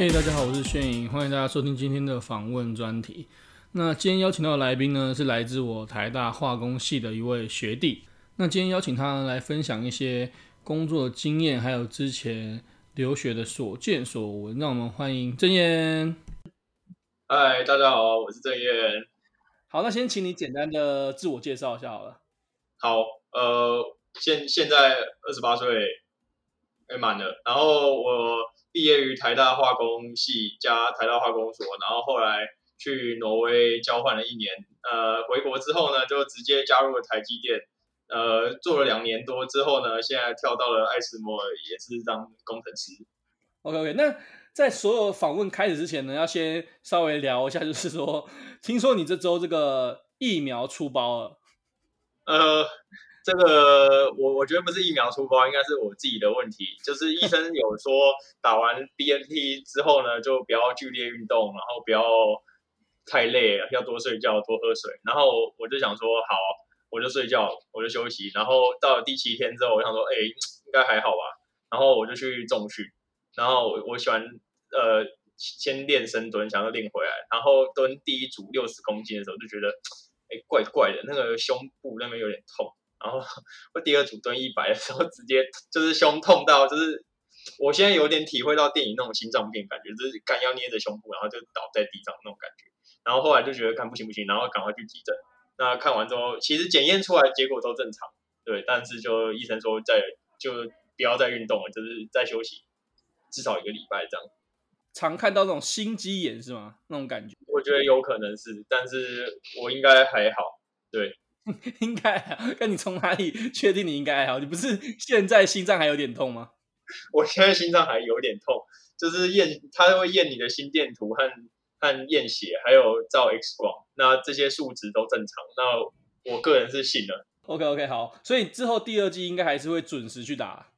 嘿，hey, 大家好，我是炫颖，欢迎大家收听今天的访问专题。那今天邀请到的来宾呢，是来自我台大化工系的一位学弟。那今天邀请他来分享一些工作经验，还有之前留学的所见所闻。让我们欢迎郑彦。嗨，大家好，我是郑彦。好，那先请你简单的自我介绍一下好了。好，呃，现现在二十八岁，哎满了。然后我。毕业于台大化工系加台大化工所，然后后来去挪威交换了一年，呃，回国之后呢，就直接加入了台积电，呃，做了两年多之后呢，现在跳到了艾斯摩尔，也是当工程师。OK OK，那在所有访问开始之前呢，要先稍微聊一下，就是说，听说你这周这个疫苗出包了，呃。这个我我觉得不是疫苗出包，应该是我自己的问题。就是医生有说打完 BNT 之后呢，就不要剧烈运动，然后不要太累，要多睡觉，多喝水。然后我就想说，好，我就睡觉，我就休息。然后到了第七天之后，我想说，哎，应该还好吧。然后我就去重训，然后我我喜欢呃先练深蹲，想要练回来。然后蹲第一组六十公斤的时候，就觉得哎怪怪的，那个胸部那边有点痛。然后我第二组蹲一百的时候，直接就是胸痛到，就是我现在有点体会到电影那种心脏病感觉，就是干要捏着胸部，然后就倒在地上那种感觉。然后后来就觉得看不行不行，然后赶快去急诊。那看完之后，其实检验出来结果都正常，对，但是就医生说再就不要再运动了，就是再休息至少一个礼拜这样。常看到那种心肌炎是吗？那种感觉？我觉得有可能是，但是我应该还好，对。应该啊，那你从哪里确定你应该还好？你不是现在心脏还有点痛吗？我现在心脏还有点痛，就是验，他会验你的心电图和和验血，还有照 X 光，那这些数值都正常。那我个人是信了。OK OK 好，所以之后第二季应该还是会准时去打。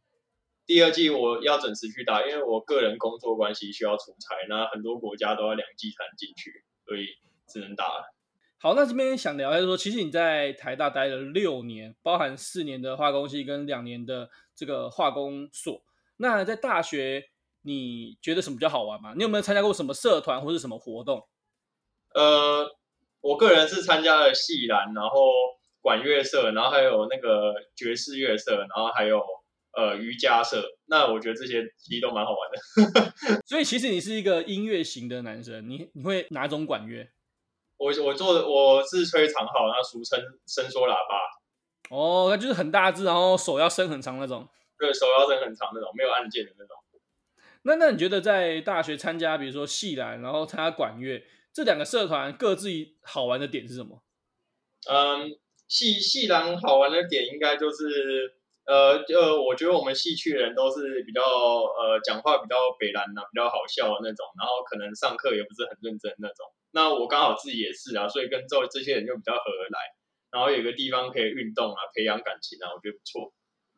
第二季我要准时去打，因为我个人工作关系需要出差，那很多国家都要两季才能进去，所以只能打了。好，那这边想聊一下说，其实你在台大待了六年，包含四年的化工系跟两年的这个化工所。那在大学，你觉得什么比较好玩吗？你有没有参加过什么社团或是什么活动？呃，我个人是参加了系篮，然后管乐社，然后还有那个爵士乐社，然后还有呃瑜伽社。那我觉得这些其实都蛮好玩的。所以其实你是一个音乐型的男生，你你会哪种管乐？我我做的我是吹长号，那俗称伸缩喇叭。哦，那就是很大只，然后手要伸很长那种。对，手要伸很长那种，没有按键的那种。那那你觉得在大学参加，比如说系篮，然后参加管乐这两个社团，各自好玩的点是什么？嗯，系系篮好玩的点应该就是，呃，就我觉得我们系区的人都是比较呃讲话比较北蓝呐，比较好笑的那种，然后可能上课也不是很认真那种。那我刚好自己也是啊，所以跟这这些人就比较合得来，然后有个地方可以运动啊，培养感情啊，我觉得不错。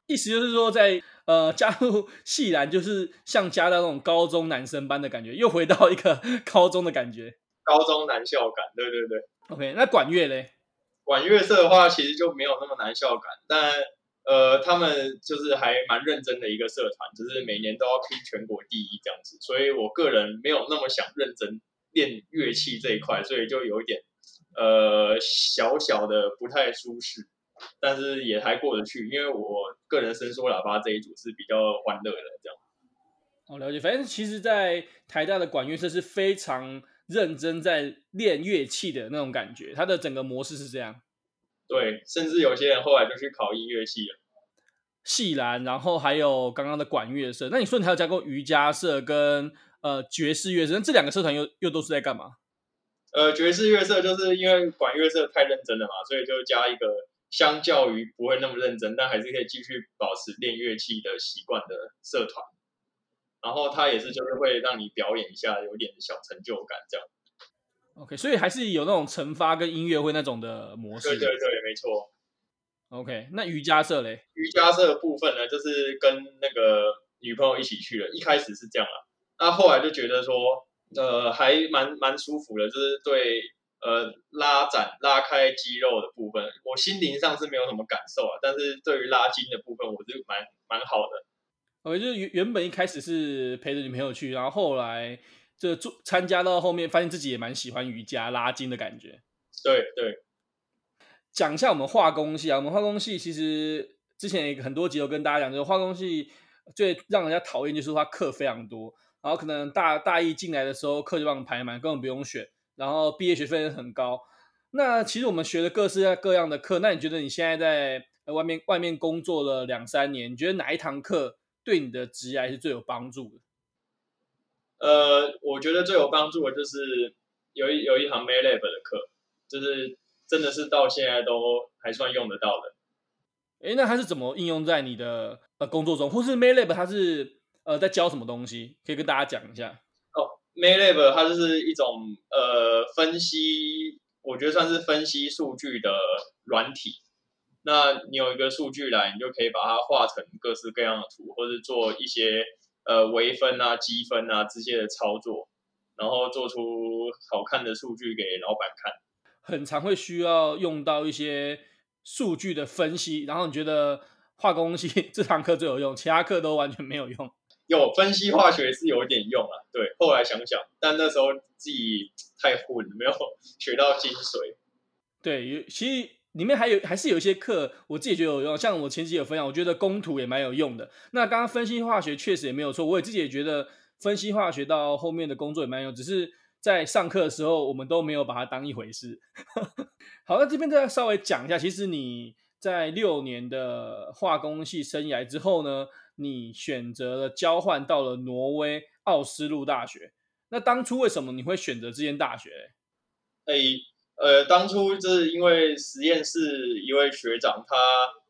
意思就是说在，在呃加入系篮，就是像加到那种高中男生班的感觉，又回到一个高中的感觉，高中男校感。对对对。OK，那管乐嘞？管乐社的话，其实就没有那么男校感，但呃，他们就是还蛮认真的一个社团，就是每年都要拼全国第一这样子，所以我个人没有那么想认真。练乐器这一块，所以就有一点，呃，小小的不太舒适，但是也还过得去，因为我个人伸缩喇叭这一组是比较欢乐的这样。哦，了解。反正其实，在台大的管乐社是非常认真在练乐器的那种感觉，它的整个模式是这样。对，甚至有些人后来就去考音乐系了。系篮，然后还有刚刚的管乐社。那你说你还有加过瑜伽社跟？呃，爵士乐社，那这两个社团又又都是在干嘛？呃，爵士乐社就是因为管乐社太认真了嘛，所以就加一个相较于不会那么认真，但还是可以继续保持练乐器的习惯的社团。然后它也是就是会让你表演一下，有点小成就感这样。OK，所以还是有那种惩罚跟音乐会那种的模式。对对对，没错。OK，那瑜伽社嘞？瑜伽社的部分呢，就是跟那个女朋友一起去了，一开始是这样啦。那后来就觉得说，呃，还蛮蛮舒服的，就是对呃拉展拉开肌肉的部分，我心灵上是没有什么感受啊，但是对于拉筋的部分，我是蛮蛮好的。我就原原本一开始是陪着女朋友去，然后后来就做参加到后面，发现自己也蛮喜欢瑜伽拉筋的感觉。对对，讲一下我们化工系啊，我们化工系其实之前很多集有跟大家讲，就是化工系最让人家讨厌就是说它课非常多，然后可能大大一进来的时候课就帮我们排满，根本不用选，然后毕业学费很高。那其实我们学的各式各样的课，那你觉得你现在在外面外面工作了两三年，你觉得哪一堂课？对你的职业是最有帮助的。呃，我觉得最有帮助的就是有一有一堂 MATLAB 的课，就是真的是到现在都还算用得到的。诶，那它是怎么应用在你的呃工作中，或是 MATLAB 它是呃在教什么东西？可以跟大家讲一下。哦 m a y l a b 它就是一种呃分析，我觉得算是分析数据的软体。那你有一个数据来，你就可以把它画成各式各样的图，或者做一些呃微分啊、积分啊这些的操作，然后做出好看的数据给老板看。很常会需要用到一些数据的分析，然后你觉得化工系 这堂课最有用，其他课都完全没有用。有分析化学是有一点用啊，对，后来想想，但那时候自己太混，没有学到精髓。对，有其实。里面还有还是有一些课，我自己觉得有用，像我前期有分享，我觉得工图也蛮有用的。那刚刚分析化学确实也没有错，我也自己也觉得分析化学到后面的工作也蛮有用，只是在上课的时候我们都没有把它当一回事。好，那这边再稍微讲一下，其实你在六年的化工系生涯之后呢，你选择了交换到了挪威奥斯陆大学。那当初为什么你会选择这间大学？哎。呃，当初就是因为实验室一位学长，他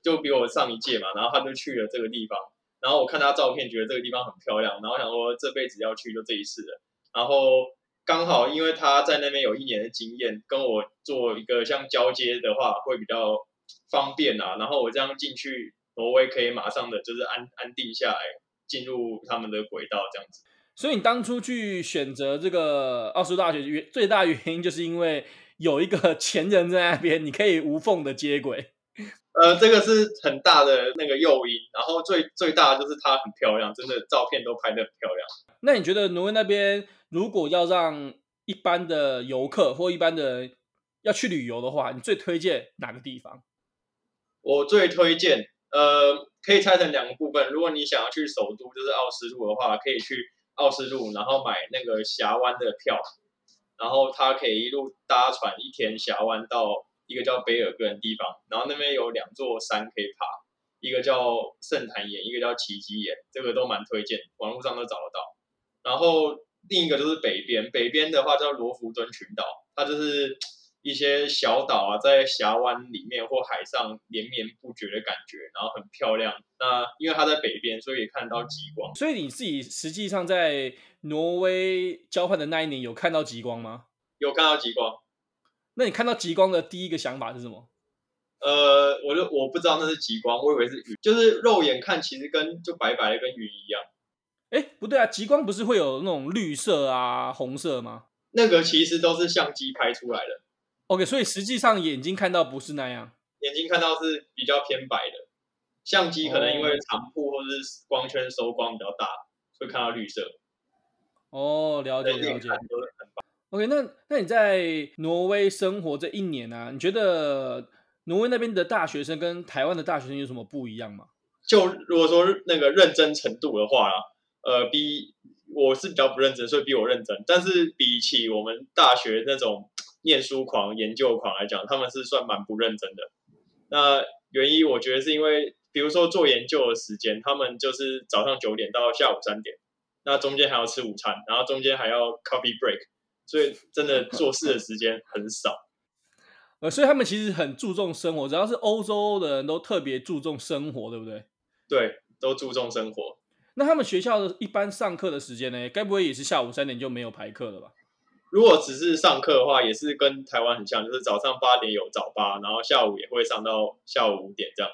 就比我上一届嘛，然后他就去了这个地方，然后我看他照片，觉得这个地方很漂亮，然后想说这辈子要去就这一次了。然后刚好因为他在那边有一年的经验，跟我做一个像交接的话会比较方便啊。然后我这样进去挪威可以马上的就是安安定下来，进入他们的轨道这样子。所以你当初去选择这个奥斯陆大学原最大原因就是因为。有一个 前人在那边，你可以无缝的接轨。呃，这个是很大的那个诱因，然后最最大的就是它很漂亮，真的照片都拍的很漂亮。那你觉得挪威那边如果要让一般的游客或一般的要去旅游的话，你最推荐哪个地方？我最推荐，呃，可以拆成两个部分。如果你想要去首都，就是奥斯陆的话，可以去奥斯陆，然后买那个峡湾的票。然后他可以一路搭船一天峡湾到一个叫贝尔根的地方，然后那边有两座山可以爬，一个叫圣坛岩，一个叫奇迹岩，这个都蛮推荐，网络上都找得到。然后另一个就是北边，北边的话叫罗浮敦群岛，它就是。一些小岛啊，在峡湾里面或海上连绵不绝的感觉，然后很漂亮。那因为它在北边，所以也看到极光。所以你自己实际上在挪威交换的那一年有看到极光吗？有看到极光。那你看到极光的第一个想法是什么？呃，我就我不知道那是极光，我以为是云，就是肉眼看其实跟就白白的跟云一样。哎，不对啊，极光不是会有那种绿色啊、红色吗？那个其实都是相机拍出来的。OK，所以实际上眼睛看到不是那样，眼睛看到是比较偏白的，相机可能因为长曝或者是光圈收光比较大，会看到绿色。哦，了解了解。OK，那那你在挪威生活这一年啊，你觉得挪威那边的大学生跟台湾的大学生有什么不一样吗？就如果说那个认真程度的话，呃，比我是比较不认真，所以比我认真，但是比起我们大学那种。念书狂、研究狂来讲，他们是算蛮不认真的。那原因我觉得是因为，比如说做研究的时间，他们就是早上九点到下午三点，那中间还要吃午餐，然后中间还要 coffee break，所以真的做事的时间很少。呃，所以他们其实很注重生活，只要是欧洲的人都特别注重生活，对不对？对，都注重生活。那他们学校的一般上课的时间呢？该不会也是下午三点就没有排课了吧？如果只是上课的话，也是跟台湾很像，就是早上八点有早八，然后下午也会上到下午五点这样。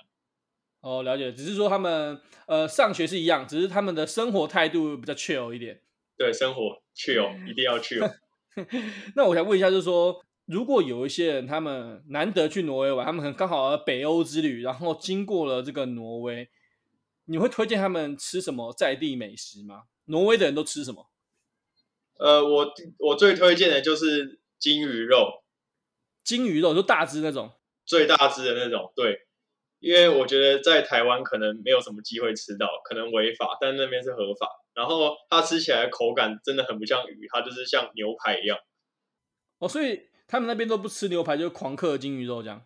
哦，了解，只是说他们呃上学是一样，只是他们的生活态度比较 chill 一点。对，生活 chill 一定要 chill。那我想问一下，就是说，如果有一些人他们难得去挪威玩，他们可能刚好北欧之旅，然后经过了这个挪威，你会推荐他们吃什么在地美食吗？挪威的人都吃什么？呃，我我最推荐的就是金鱼肉，金鱼肉就大只那种，最大只的那种。对，因为我觉得在台湾可能没有什么机会吃到，可能违法，但那边是合法。然后它吃起来口感真的很不像鱼，它就是像牛排一样。哦，所以他们那边都不吃牛排，就狂嗑金鱼肉这样？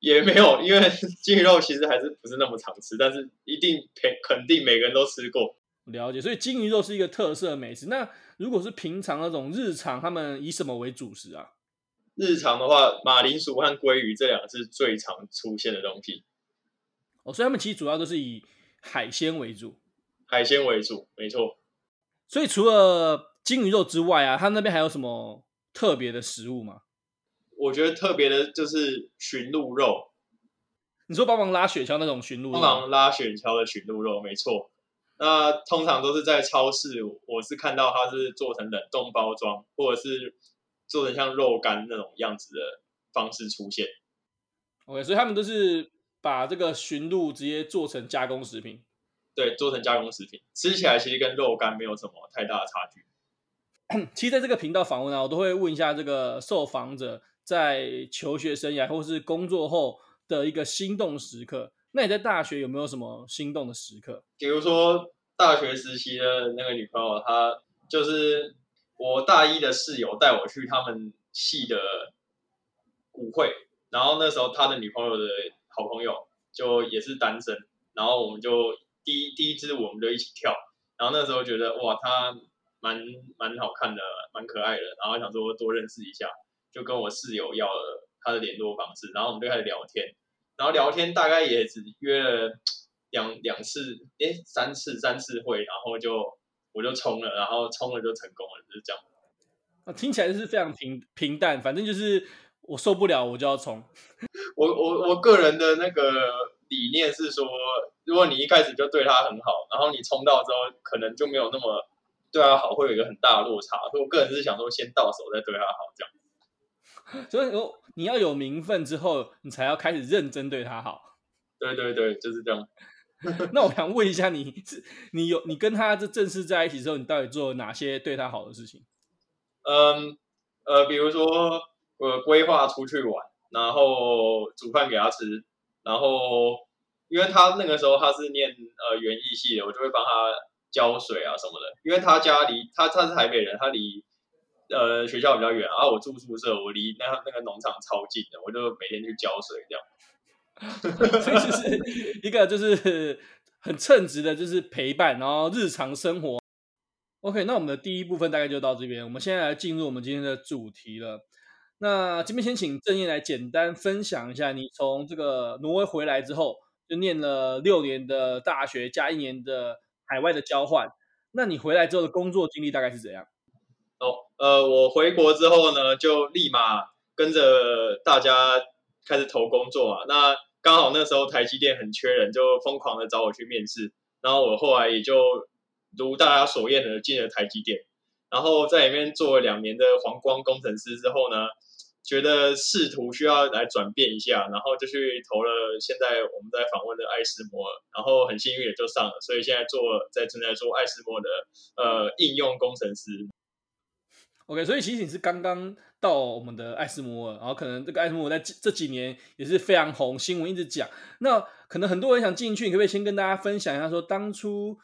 也没有，因为金鱼肉其实还是不是那么常吃，但是一定肯肯定每个人都吃过。了解，所以金鱼肉是一个特色美食。那如果是平常那种日常，他们以什么为主食啊？日常的话，马铃薯和鲑鱼这两个是最常出现的东西。哦，所以他们其实主要都是以海鲜为主。海鲜为主，没错。所以除了金鱼肉之外啊，他那边还有什么特别的食物吗？我觉得特别的就是驯鹿肉。你说帮忙拉雪橇那种驯鹿肉？帮忙拉雪橇的驯鹿肉，没错。那通常都是在超市，我是看到它是做成冷冻包装，或者是做成像肉干那种样子的方式出现。OK，所以他们都是把这个驯鹿直接做成加工食品。对，做成加工食品，吃起来其实跟肉干没有什么太大的差距。其实在这个频道访问啊，我都会问一下这个受访者在求学生涯或是工作后的一个心动时刻。那你在大学有没有什么心动的时刻？比如说大学时期的那个女朋友，她就是我大一的室友带我去他们系的舞会，然后那时候他的女朋友的好朋友就也是单身，然后我们就第一第一支舞我们就一起跳，然后那时候觉得哇，她蛮蛮好看的，蛮可爱的，然后想说多认识一下，就跟我室友要了她的联络方式，然后我们就开始聊天。然后聊天大概也只约了两两次，哎，三次三次会，然后就我就冲了，然后冲了就成功了，就是这样。啊，听起来是非常平平淡，反正就是我受不了，我就要冲。我我我个人的那个理念是说，如果你一开始就对他很好，然后你冲到之后，可能就没有那么对他好，会有一个很大的落差。所以我个人是想说，先到手再对他好，这样。所以说，你要有名分之后，你才要开始认真对他好。对对对，就是这样。那我想问一下你，你是你有你跟他这正式在一起之后，你到底做了哪些对他好的事情？嗯呃，比如说呃，规划出去玩，然后煮饭给他吃，然后因为他那个时候他是念呃园艺系的，我就会帮他浇水啊什么的，因为他家离他他是台北人，他离。呃，学校比较远啊，我住宿舍，我离那那个农场超近的，我就每天去浇水这样。所以就是一个就是很称职的，就是陪伴，然后日常生活。OK，那我们的第一部分大概就到这边，我们现在来进入我们今天的主题了。那这边先请正烨来简单分享一下，你从这个挪威回来之后，就念了六年的大学加一年的海外的交换，那你回来之后的工作经历大概是怎样？呃，我回国之后呢，就立马跟着大家开始投工作啊。那刚好那时候台积电很缺人，就疯狂的找我去面试。然后我后来也就如大家所愿的进了台积电，然后在里面做了两年的黄光工程师之后呢，觉得仕途需要来转变一下，然后就去投了现在我们在访问的艾斯摩，然后很幸运也就上了，所以现在做在正在做艾斯摩的呃应用工程师。OK，所以其实你是刚刚到我们的艾斯摩尔，然后可能这个艾斯摩尔在这几年也是非常红，新闻一直讲。那可能很多人想进去，你可不可以先跟大家分享一下，说当初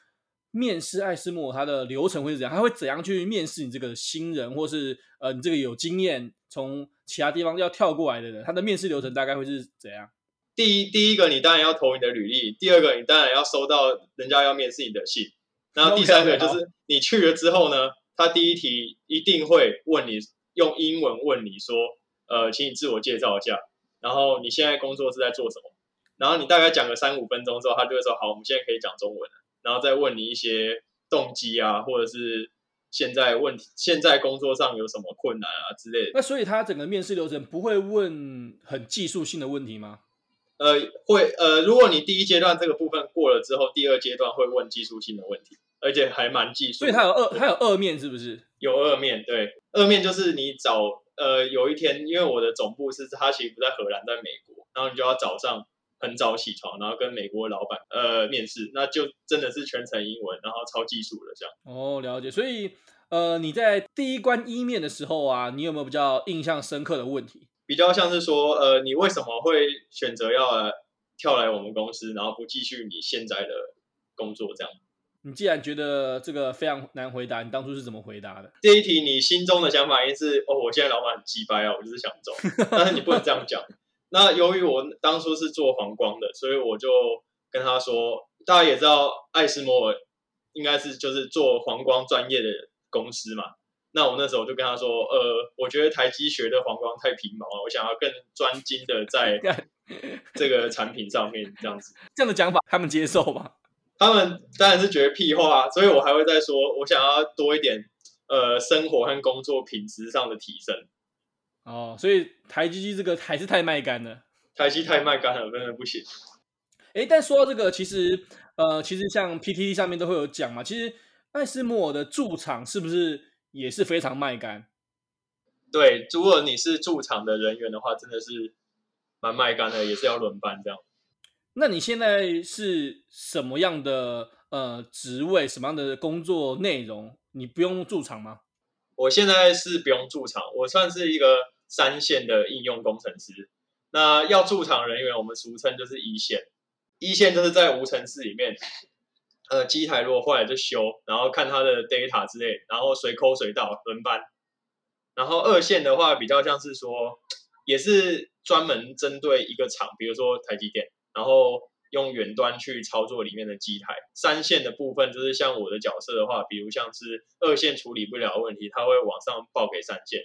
面试艾斯摩尔它的流程会是怎样？他会怎样去面试你这个新人，或是呃你这个有经验从其他地方要跳过来的人？他的面试流程大概会是怎样？第一，第一个你当然要投你的履历，第二个你当然要收到人家要面试你的信，然后第三个就是你去了之后呢？他第一题一定会问你，用英文问你说，呃，请你自我介绍一下，然后你现在工作是在做什么？然后你大概讲个三五分钟之后，他就会说，好，我们现在可以讲中文了，然后再问你一些动机啊，或者是现在问题，现在工作上有什么困难啊之类的。那所以他整个面试流程不会问很技术性的问题吗？呃，会，呃，如果你第一阶段这个部分过了之后，第二阶段会问技术性的问题。而且还蛮技术，所以他有二，他有二面是不是？有二面，对，二面就是你找，呃，有一天，因为我的总部是他其实不在荷兰，在美国，然后你就要早上很早起床，然后跟美国老板呃面试，那就真的是全程英文，然后超技术的这样。哦，了解。所以呃，你在第一关一面的时候啊，你有没有比较印象深刻的问题？比较像是说，呃，你为什么会选择要来跳来我们公司，然后不继续你现在的工作这样？你既然觉得这个非常难回答，你当初是怎么回答的？这一题你心中的想法应该是，哦，我现在老板很鸡掰啊，我就是想走，但是你不能这样讲。那由于我当初是做黄光的，所以我就跟他说，大家也知道艾斯摩尔应该是就是做黄光专业的公司嘛。那我那时候就跟他说，呃，我觉得台积学的黄光太皮毛了，我想要更专精的在 这个产品上面这样子。这样的讲法他们接受吗？他们当然是觉得屁话，所以我还会再说，我想要多一点呃生活和工作品质上的提升。哦，所以台积机这个还是太卖干了，台积太卖干了，真的不行。哎，但说到这个，其实呃，其实像 PTT 上面都会有讲嘛，其实艾斯摩尔的驻场是不是也是非常卖干？对，如果你是驻场的人员的话，真的是蛮卖干的，也是要轮班这样。那你现在是什么样的呃职位，什么样的工作内容？你不用驻场吗？我现在是不用驻场，我算是一个三线的应用工程师。那要驻场人员，我们俗称就是一线。一线就是在无尘室里面，呃，机台如果坏了就修，然后看它的 data 之类，然后随扣随到轮班。然后二线的话，比较像是说，也是专门针对一个厂，比如说台积电。然后用远端去操作里面的机台，三线的部分就是像我的角色的话，比如像是二线处理不了问题，他会往上报给三线，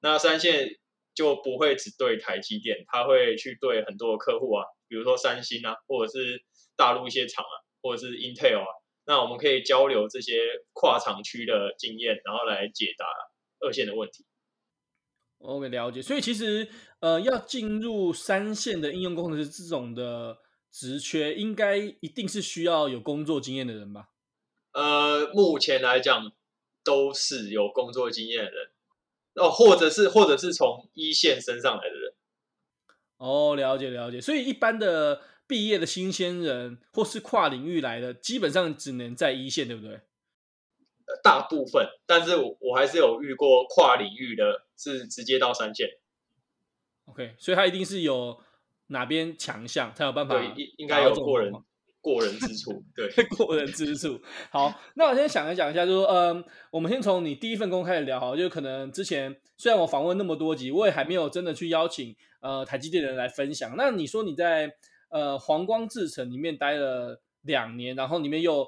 那三线就不会只对台积电，他会去对很多客户啊，比如说三星啊，或者是大陆一些厂啊，或者是 Intel 啊，那我们可以交流这些跨厂区的经验，然后来解答二线的问题。我给了解，所以其实呃，要进入三线的应用工程师这种的职缺，应该一定是需要有工作经验的人吧？呃，目前来讲都是有工作经验的人，哦，或者是或者是从一线升上来的人。哦，了解了解，所以一般的毕业的新鲜人或是跨领域来的，基本上只能在一线，对不对？大部分，但是我我还是有遇过跨领域的，是直接到三线。OK，所以他一定是有哪边强项，才有办法。对，应应该有过人过人之处。对，过人之处。好，那我先想一讲一下，就是说，嗯，我们先从你第一份工开始聊哈，就可能之前虽然我访问那么多集，我也还没有真的去邀请呃台积电的人来分享。那你说你在呃黄光制程里面待了两年，然后里面又。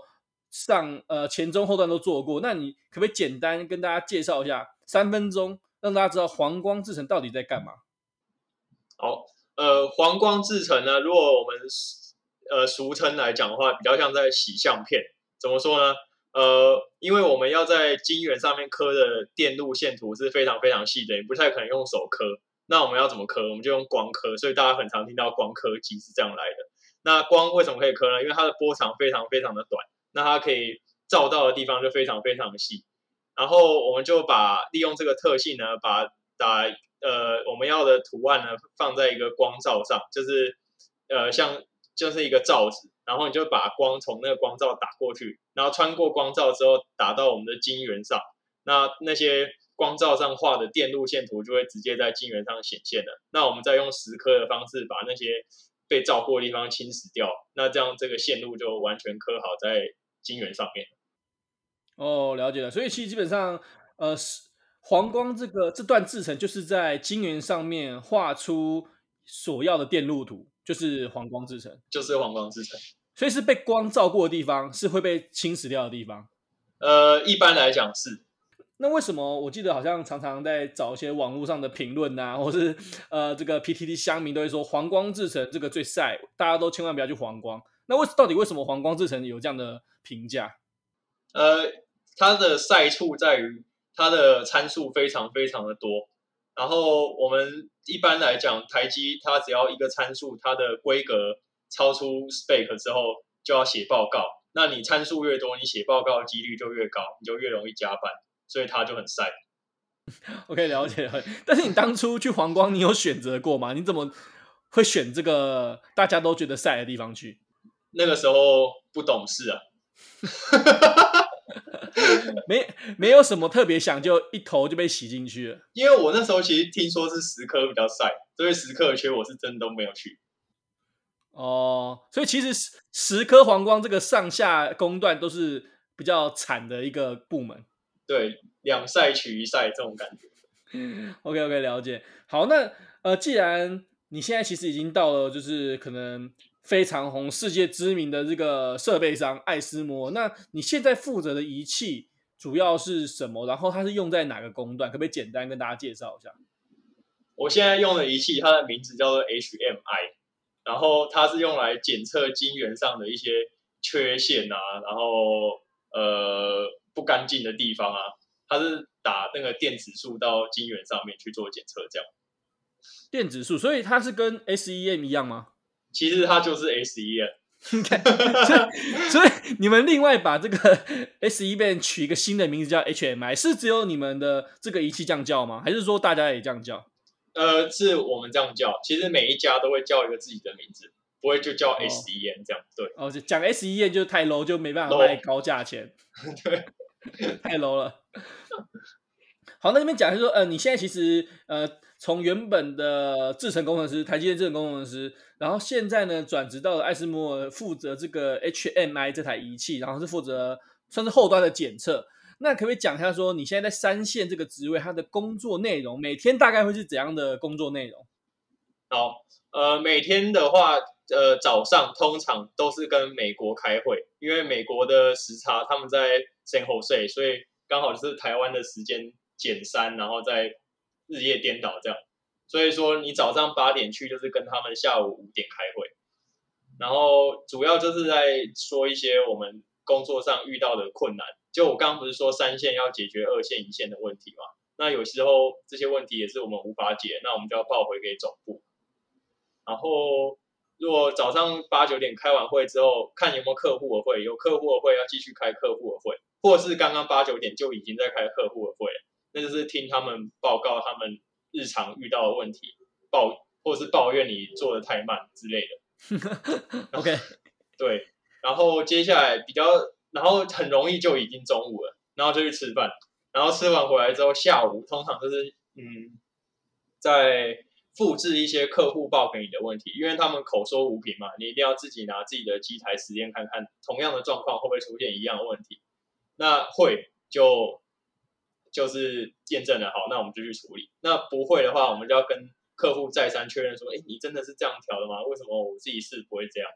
上呃前中后段都做过，那你可不可以简单跟大家介绍一下，三分钟让大家知道黄光制程到底在干嘛？好，呃，黄光制程呢，如果我们呃俗称来讲的话，比较像在洗相片。怎么说呢？呃，因为我们要在晶圆上面刻的电路线图是非常非常细的，也不太可能用手刻。那我们要怎么刻？我们就用光刻，所以大家很常听到光刻机是这样来的。那光为什么可以刻呢？因为它的波长非常非常的短。那它可以照到的地方就非常非常的细，然后我们就把利用这个特性呢，把打呃我们要的图案呢放在一个光罩上，就是呃像就是一个罩子，然后你就把光从那个光罩打过去，然后穿过光罩之后打到我们的晶圆上，那那些光罩上画的电路线图就会直接在晶圆上显现了。那我们再用蚀刻的方式把那些被照过的地方侵蚀掉，那这样这个线路就完全刻好在。晶圆上面，哦，了解了。所以其实基本上，呃，黄光这个这段制程就是在晶圆上面画出所要的电路图，就是黄光制程，就是黄光制程。所以是被光照过的地方，是会被侵蚀掉的地方。呃，一般来讲是。那为什么我记得好像常常在找一些网络上的评论呐，或是呃这个 PTT 乡民都会说黄光制成这个最晒，大家都千万不要去黄光。那为到底为什么黄光制成有这样的评价？呃，它的晒处在于它的参数非常非常的多。然后我们一般来讲，台积它只要一个参数，它的规格超出 spec 之后，就要写报告。那你参数越多，你写报告的几率就越高，你就越容易加班，所以它就很晒。OK，了解了。但是你当初去黄光，你有选择过吗？你怎么会选这个大家都觉得晒的地方去？那个时候不懂事啊，没没有什么特别想，就一头就被洗进去了。因为我那时候其实听说是十科比较晒，所以十科的缺我是真的都没有去。哦，所以其实石石科黄光这个上下工段都是比较惨的一个部门。对，两赛取一赛这种感觉。OK OK，了解。好，那呃，既然你现在其实已经到了，就是可能非常红、世界知名的这个设备商艾斯摩，那你现在负责的仪器主要是什么？然后它是用在哪个工段？可不可以简单跟大家介绍一下？我现在用的仪器，它的名字叫做 HMI。然后它是用来检测晶圆上的一些缺陷啊，然后呃不干净的地方啊，它是打那个电子束到晶圆上面去做检测，这样。电子束，所以它是跟 SEM 一样吗？其实它就是 S 一 N。所以，所以你们另外把这个 SEM 取一个新的名字叫 HMI，是只有你们的这个仪器这样叫吗？还是说大家也这样叫？呃，是我们这样叫，其实每一家都会叫一个自己的名字，不会就叫 S 一 N 这样。对，哦，讲 S 一 N 就太 low，就没办法卖高价钱。对，太 low 了。好，那这边讲就是说，呃，你现在其实呃，从原本的制程工程师，台积电制程工程师，然后现在呢转职到了艾斯摩尔，负责这个 HMI 这台仪器，然后是负责算是后端的检测。那可不可以讲一下，说你现在在三线这个职位，它的工作内容每天大概会是怎样的工作内容？好，呃，每天的话，呃，早上通常都是跟美国开会，因为美国的时差他们在 San Jose，所以刚好就是台湾的时间减三，然后再日夜颠倒这样。所以说你早上八点去，就是跟他们下午五点开会，然后主要就是在说一些我们工作上遇到的困难。就我刚刚不是说三线要解决二线一线的问题嘛？那有时候这些问题也是我们无法解，那我们就要报回给总部。然后如果早上八九点开完会之后，看有没有客户的会，有客户的会要继续开客户的会，或是刚刚八九点就已经在开客户的会，那就是听他们报告他们日常遇到的问题，抱或是抱怨你做的太慢之类的。OK，对，然后接下来比较。然后很容易就已经中午了，然后就去吃饭，然后吃完回来之后，下午通常就是嗯，在复制一些客户报给你的问题，因为他们口说无凭嘛，你一定要自己拿自己的机台实验看看，同样的状况会不会出现一样的问题。那会就就是验证了，好，那我们就去处理。那不会的话，我们就要跟客户再三确认说，哎，你真的是这样调的吗？为什么我自己试不会这样？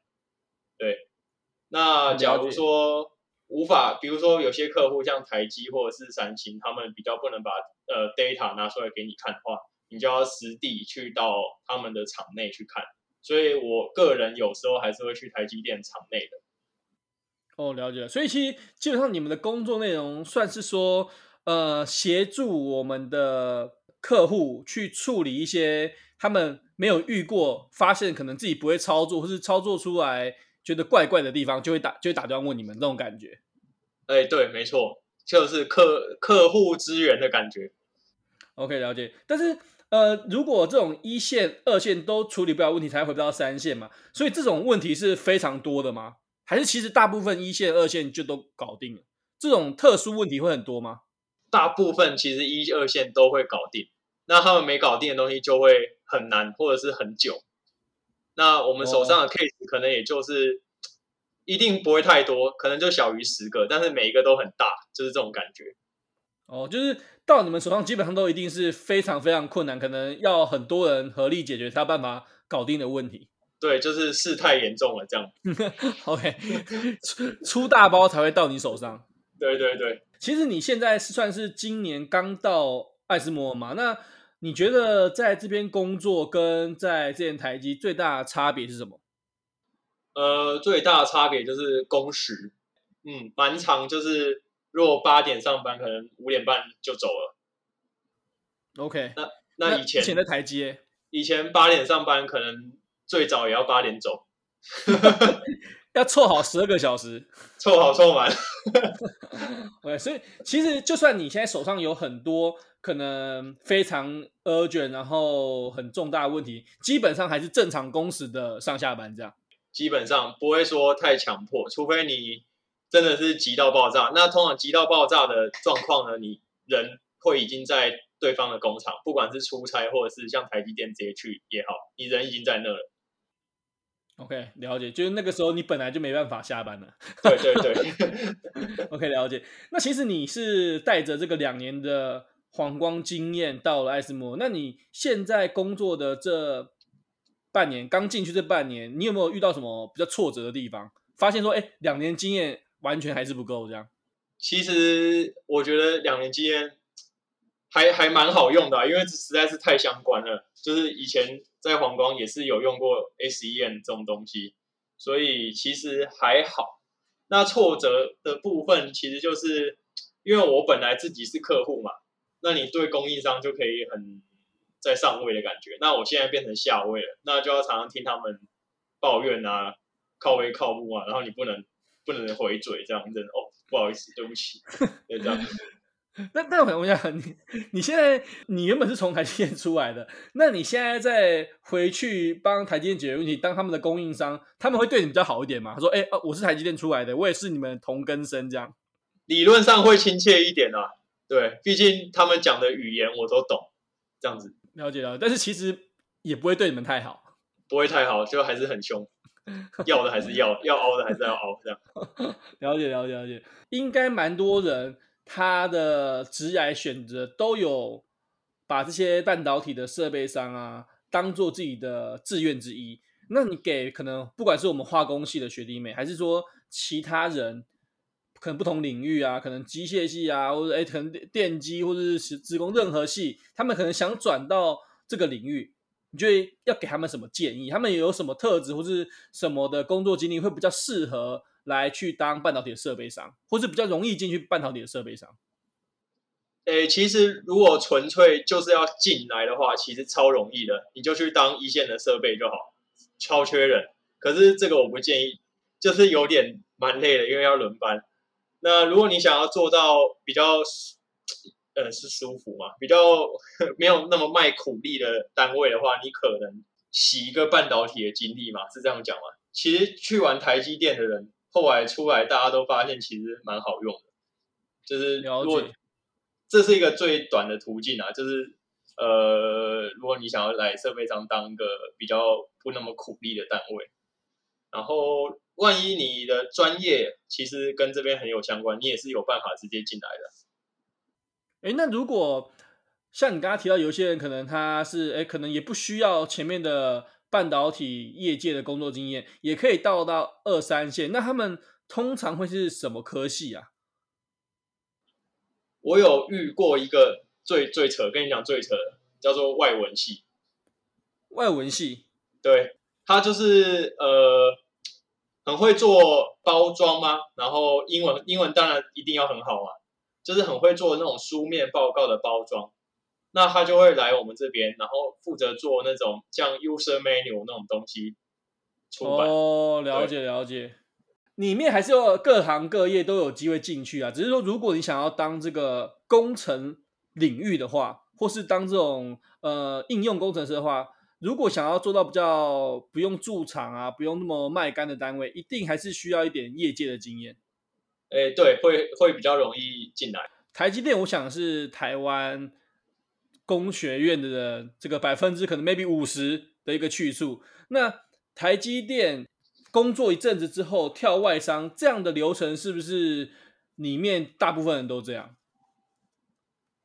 对，那假如说。无法，比如说有些客户像台积或者是三星，他们比较不能把呃 data 拿出来给你看的话，你就要实地去到他们的厂内去看。所以我个人有时候还是会去台积电厂内的。哦，了解。所以其实基本上你们的工作内容算是说，呃，协助我们的客户去处理一些他们没有遇过、发现可能自己不会操作，或是操作出来。觉得怪怪的地方，就会打就会打电话问你们这种感觉。哎、欸，对，没错，就是客客户资源的感觉。OK，了解。但是呃，如果这种一线、二线都处理不了问题，才回不到三线嘛。所以这种问题是非常多的吗？还是其实大部分一线、二线就都搞定了？这种特殊问题会很多吗？大部分其实一二线都会搞定，那他们没搞定的东西就会很难，或者是很久。那我们手上的 case 可能也就是一定不会太多，可能就小于十个，但是每一个都很大，就是这种感觉。哦，就是到你们手上基本上都一定是非常非常困难，可能要很多人合力解决才有办法搞定的问题。对，就是事态严重了这样。OK，出大包才会到你手上。对对对，其实你现在是算是今年刚到艾斯摩尔嘛？那你觉得在这边工作跟在这边台积最大的差别是什么？呃，最大的差别就是工时，嗯，蛮长，就是如果八点上班，可能五点半就走了。OK，那那以前以前的台积，以前八点上班，可能最早也要八点走，要凑好十二个小时，凑好凑满。对，所以其实就算你现在手上有很多。可能非常 urgent，然后很重大的问题，基本上还是正常工时的上下班这样。基本上不会说太强迫，除非你真的是急到爆炸。那通常急到爆炸的状况呢，你人会已经在对方的工厂，不管是出差或者是像台积电直接去也好，你人已经在那了。OK，了解，就是那个时候你本来就没办法下班了。对对对，OK，了解。那其实你是带着这个两年的黄光经验到了艾斯摩，那你现在工作的这半年，刚进去这半年，你有没有遇到什么比较挫折的地方？发现说，哎，两年经验完全还是不够这样？其实我觉得两年经验还还蛮好用的啊，因为实在是太相关了，就是以前。在黄光也是有用过 SEM 这种东西，所以其实还好。那挫折的部分其实就是因为我本来自己是客户嘛，那你对供应商就可以很在上位的感觉。那我现在变成下位了，那就要常常听他们抱怨啊，靠位靠步啊，然后你不能不能回嘴这样子哦，不好意思，对不起，就这样。那那我想你你现在你原本是从台积电出来的，那你现在再回去帮台积电解决问题，当他们的供应商，他们会对你比较好一点吗？他说：“哎、欸，我是台积电出来的，我也是你们同根生，这样。”理论上会亲切一点啊，对，毕竟他们讲的语言我都懂，这样子了解了。但是其实也不会对你们太好，不会太好，就还是很凶，要的还是要，要凹的还是要凹，这样。了解了解了解，应该蛮多人。他的职业选择都有把这些半导体的设备商啊当做自己的志愿之一。那你给可能不管是我们化工系的学弟妹，还是说其他人，可能不同领域啊，可能机械系啊，或者哎，可能电机或者是职工任何系，他们可能想转到这个领域，你觉得要给他们什么建议？他们有什么特质或是什么的工作经历会比较适合？来去当半导体的设备商，或是比较容易进去半导体的设备商。诶，其实如果纯粹就是要进来的话，其实超容易的，你就去当一线的设备就好，超缺人。可是这个我不建议，就是有点蛮累的，因为要轮班。那如果你想要做到比较，呃，是舒服嘛，比较没有那么卖苦力的单位的话，你可能洗一个半导体的经历嘛，是这样讲吗？其实去玩台积电的人。后来出来，大家都发现其实蛮好用的，就是如果这是一个最短的途径啊，就是呃，如果你想要来设备商当一个比较不那么苦力的单位，然后万一你的专业其实跟这边很有相关，你也是有办法直接进来的。哎，那如果像你刚刚提到，有些人可能他是哎，可能也不需要前面的。半导体业界的工作经验也可以到到二三线，那他们通常会是什么科系啊？我有遇过一个最最扯，跟你讲最扯的，叫做外文系。外文系，对，他就是呃，很会做包装吗？然后英文英文当然一定要很好啊，就是很会做那种书面报告的包装。那他就会来我们这边，然后负责做那种像 user manual 那种东西出版。哦，了解了解。里面还是有各行各业都有机会进去啊，只是说如果你想要当这个工程领域的话，或是当这种呃应用工程师的话，如果想要做到比较不用驻场啊，不用那么卖干的单位，一定还是需要一点业界的经验。哎，对，会会比较容易进来。台积电，我想是台湾。工学院的这个百分之可能 maybe 五十的一个去处，那台积电工作一阵子之后跳外商，这样的流程是不是里面大部分人都这样？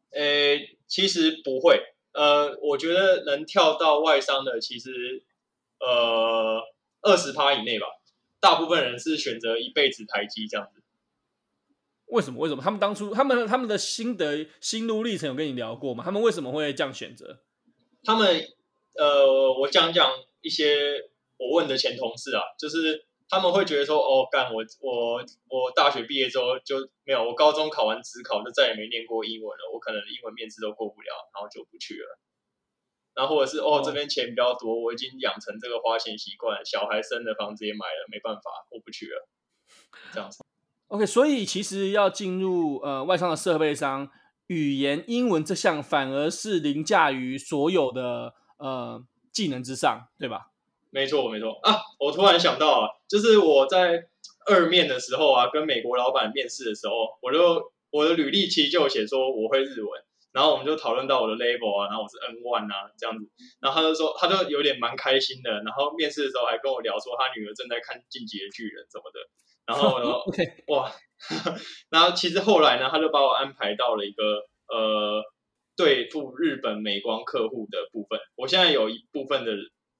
诶，其实不会，呃，我觉得能跳到外商的其实呃二十趴以内吧，大部分人是选择一辈子台积这样子。为什么？为什么？他们当初他们他们的心得心路历程有跟你聊过吗？他们为什么会这样选择？他们呃，我讲讲一些我问的前同事啊，就是他们会觉得说，哦，干我我我大学毕业之后就没有，我高中考完指考就再也没念过英文了，我可能英文面试都过不了，然后就不去了。然后或者是哦，这边钱比较多，我已经养成这个花钱习惯，小孩生的房子也买了，没办法，我不去了，这样子。OK，所以其实要进入呃外商的设备商，语言英文这项反而是凌驾于所有的呃技能之上，对吧？没错，没错啊！我突然想到啊，就是我在二面的时候啊，跟美国老板面试的时候，我就我的履历其实就写说我会日文，然后我们就讨论到我的 level 啊，然后我是 N one 啊这样子，然后他就说他就有点蛮开心的，然后面试的时候还跟我聊说他女儿正在看《进击的巨人》什么的，然后然 后 OK 哇。然后其实后来呢，他就把我安排到了一个呃对付日本美光客户的部分。我现在有一部分的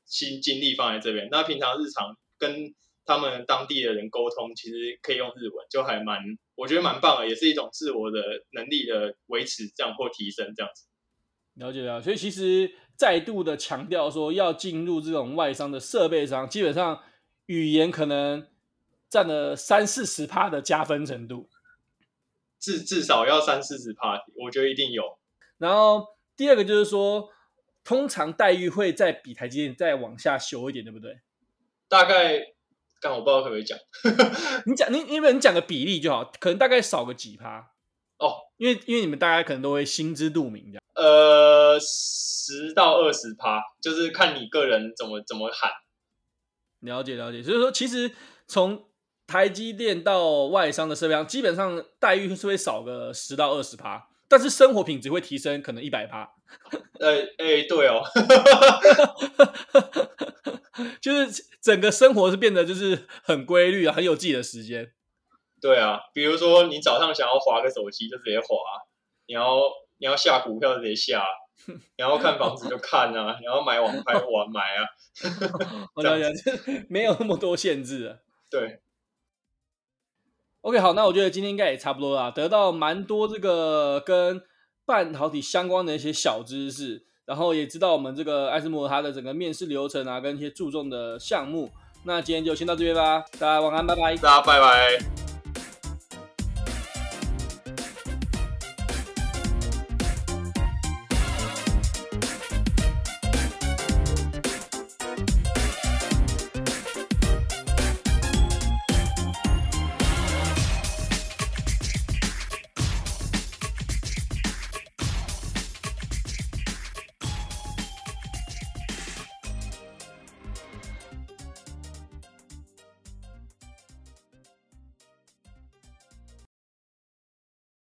心精力放在这边。那平常日常跟他们当地的人沟通，其实可以用日文，就还蛮我觉得蛮棒的，也是一种自我的能力的维持，这样或提升这样子。了解了，所以其实再度的强调说，要进入这种外商的设备商，基本上语言可能。占了三四十趴的加分程度，至至少要三四十趴，我觉得一定有。然后第二个就是说，通常待遇会再比台积电再往下修一点，对不对？大概，但我不知道可不可以讲。你讲你因为你讲个比例就好，可能大概少个几趴哦，因为因为你们大家可能都会心知肚明这样。呃，十到二十趴，就是看你个人怎么怎么喊。了解了解，所以说其实从台积电到外商的设备商，基本上待遇是会少个十到二十趴，但是生活品质会提升可能一百趴。呃，哎，对哦，就是整个生活是变得就是很规律啊，很有自己的时间。对啊，比如说你早上想要划个手机就直接划，你要你要下股票就直接下，你要看房子就看啊，你要买网拍玩买啊。我 了解，没有那么多限制啊。对。OK，好，那我觉得今天应该也差不多了，得到蛮多这个跟半导体相关的一些小知识，然后也知道我们这个艾斯摩尔它的整个面试流程啊，跟一些注重的项目。那今天就先到这边吧，大家晚安，拜拜，大家拜拜。